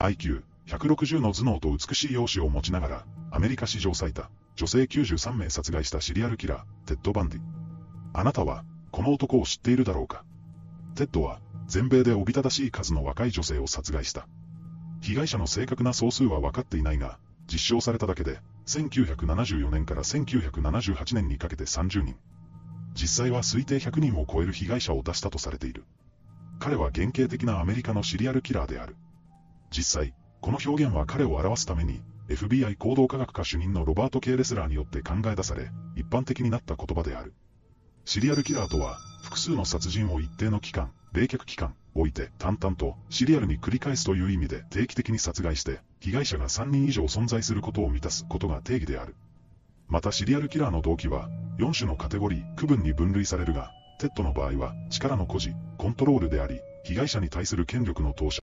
IQ160 の頭脳と美しい容姿を持ちながら、アメリカ史上最多、女性93名殺害したシリアルキラー、テッド・バンディ。あなたは、この男を知っているだろうか？テッドは、全米でおびただしい数の若い女性を殺害した。被害者の正確な総数は分かっていないが、実証されただけで、1974年から1978年にかけて30人。実際は推定100人を超える被害者を出したとされている。彼は典型的なアメリカのシリアルキラーである。実際、この表現は彼を表すために、FBI 行動科学科主任のロバート・ケイ・レスラーによって考え出され、一般的になった言葉である。シリアルキラーとは、複数の殺人を一定の期間、冷却期間、置いて淡々とシリアルに繰り返すという意味で定期的に殺害して、被害者が3人以上存在することを満たすことが定義である。またシリアルキラーの動機は、4種のカテゴリー、区分に分類されるが、テッドの場合は、力の誇示、コントロールであり、被害者に対する権力の投射、